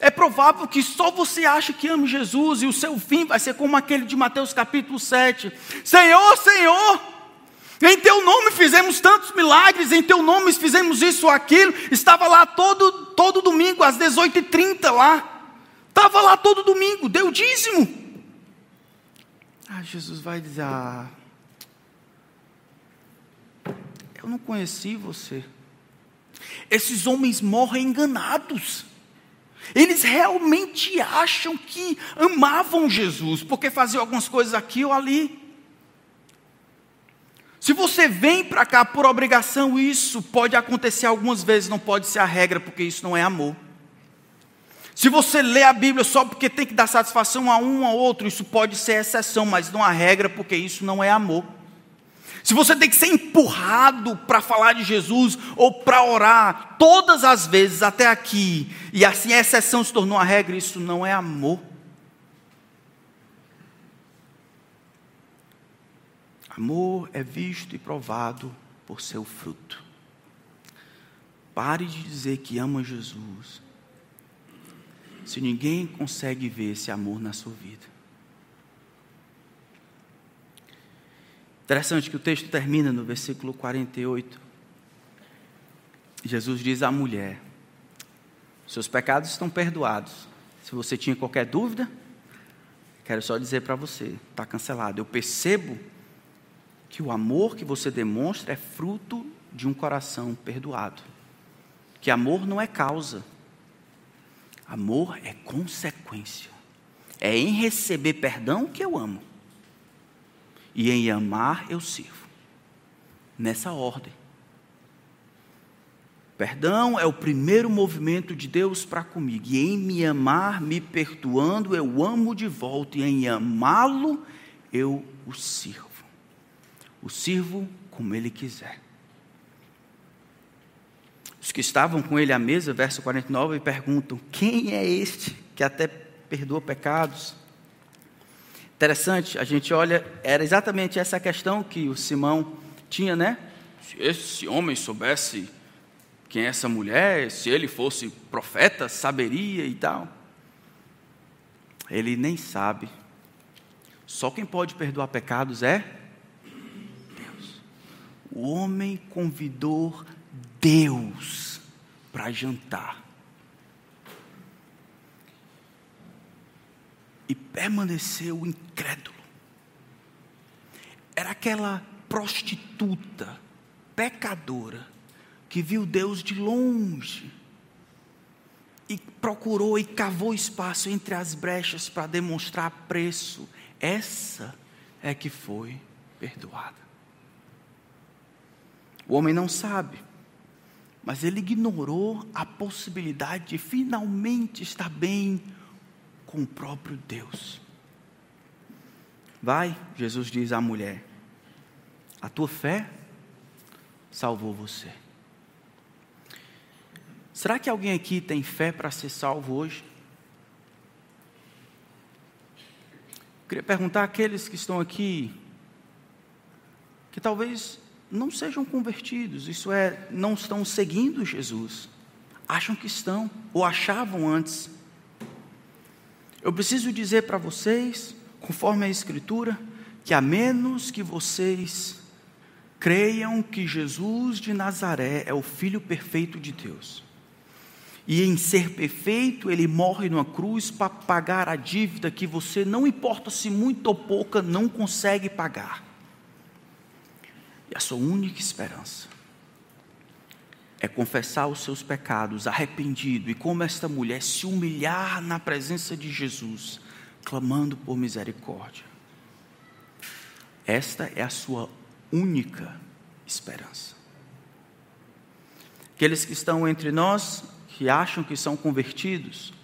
É provável que só você acha que ama Jesus e o seu fim vai ser como aquele de Mateus capítulo 7. Senhor, Senhor, em teu nome fizemos tantos milagres, em teu nome fizemos isso ou aquilo. Estava lá todo, todo domingo, às 18h30 lá. Estava lá todo domingo, deu dízimo. Ah, Jesus vai dizer: ah, Eu não conheci você. Esses homens morrem enganados. Eles realmente acham que amavam Jesus, porque faziam algumas coisas aqui ou ali. Se você vem para cá por obrigação, isso pode acontecer algumas vezes, não pode ser a regra, porque isso não é amor. Se você lê a Bíblia só porque tem que dar satisfação a um ou outro, isso pode ser exceção, mas não a regra, porque isso não é amor. Se você tem que ser empurrado para falar de Jesus ou para orar todas as vezes até aqui, e assim a exceção se tornou a regra, isso não é amor. Amor é visto e provado por seu fruto. Pare de dizer que ama Jesus, se ninguém consegue ver esse amor na sua vida. Interessante que o texto termina no versículo 48. Jesus diz à mulher: Seus pecados estão perdoados. Se você tinha qualquer dúvida, quero só dizer para você: está cancelado. Eu percebo que o amor que você demonstra é fruto de um coração perdoado. Que amor não é causa, amor é consequência. É em receber perdão que eu amo e em amar eu sirvo. Nessa ordem. Perdão é o primeiro movimento de Deus para comigo. E em me amar, me perdoando, eu amo de volta. E em amá-lo, eu o sirvo. O sirvo como ele quiser. Os que estavam com ele à mesa, verso 49, perguntam: Quem é este que até perdoa pecados? Interessante, a gente olha, era exatamente essa questão que o Simão tinha, né? Se esse homem soubesse quem é essa mulher, se ele fosse profeta, saberia e tal. Ele nem sabe. Só quem pode perdoar pecados é Deus. O homem convidou Deus para jantar. E permaneceu incrédulo. Era aquela prostituta, pecadora, que viu Deus de longe e procurou e cavou espaço entre as brechas para demonstrar preço. Essa é que foi perdoada. O homem não sabe, mas ele ignorou a possibilidade de finalmente estar bem com o próprio Deus. Vai, Jesus diz à mulher: a tua fé salvou você. Será que alguém aqui tem fé para ser salvo hoje? Eu queria perguntar àqueles que estão aqui, que talvez não sejam convertidos, isso é, não estão seguindo Jesus, acham que estão, ou achavam antes. Eu preciso dizer para vocês, conforme a Escritura, que a menos que vocês creiam que Jesus de Nazaré é o Filho perfeito de Deus, e em ser perfeito, ele morre numa cruz para pagar a dívida que você, não importa se muito ou pouca, não consegue pagar. E a sua única esperança é confessar os seus pecados, arrependido, e como esta mulher se humilhar na presença de Jesus, clamando por misericórdia. Esta é a sua única esperança. Aqueles que estão entre nós, que acham que são convertidos,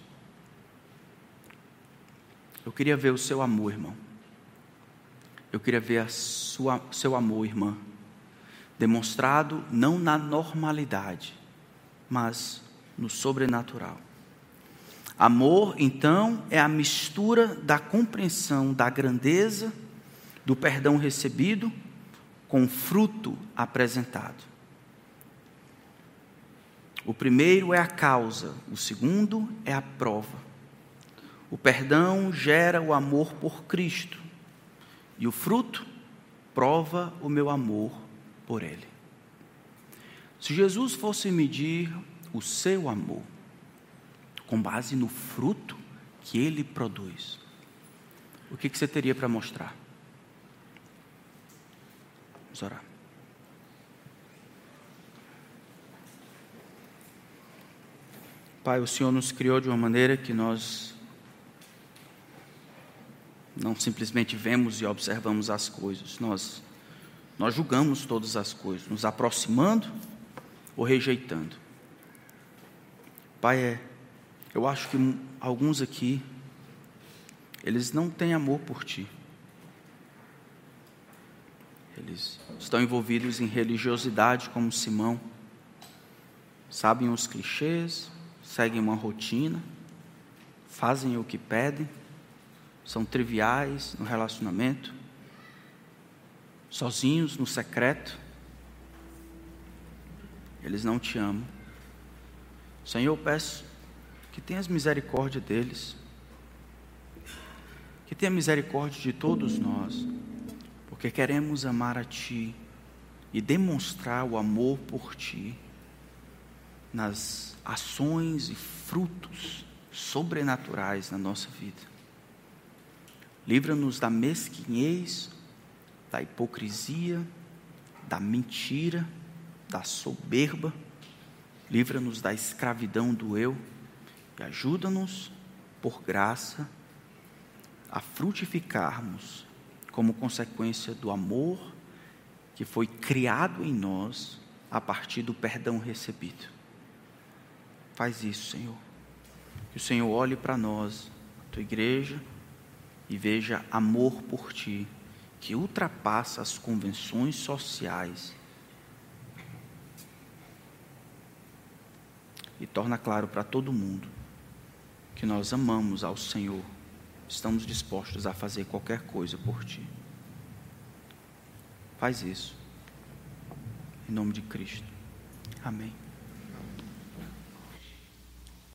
eu queria ver o seu amor, irmão. Eu queria ver a seu amor, irmã demonstrado não na normalidade, mas no sobrenatural. Amor, então, é a mistura da compreensão da grandeza do perdão recebido com o fruto apresentado. O primeiro é a causa, o segundo é a prova. O perdão gera o amor por Cristo, e o fruto prova o meu amor por Ele. Se Jesus fosse medir o seu amor com base no fruto que Ele produz, o que, que você teria para mostrar? Vamos orar. Pai, o Senhor nos criou de uma maneira que nós não simplesmente vemos e observamos as coisas, nós nós julgamos todas as coisas, nos aproximando ou rejeitando. Pai, é, Eu acho que alguns aqui, eles não têm amor por ti. Eles estão envolvidos em religiosidade, como Simão. Sabem os clichês, seguem uma rotina, fazem o que pedem, são triviais no relacionamento, sozinhos no secreto. Eles não te amam. Senhor, eu peço que tenhas misericórdia deles, que tenha misericórdia de todos nós porque queremos amar a Ti e demonstrar o amor por Ti nas ações e frutos sobrenaturais na nossa vida. Livra-nos da mesquinhez, da hipocrisia, da mentira, da soberba. Livra-nos da escravidão do eu e ajuda-nos, por graça, a frutificarmos como consequência do amor que foi criado em nós a partir do perdão recebido. Faz isso, Senhor. Que o Senhor olhe para nós, tua igreja, e veja amor por ti, que ultrapassa as convenções sociais e torna claro para todo mundo que nós amamos ao Senhor estamos dispostos a fazer qualquer coisa por ti. Faz isso. Em nome de Cristo. Amém.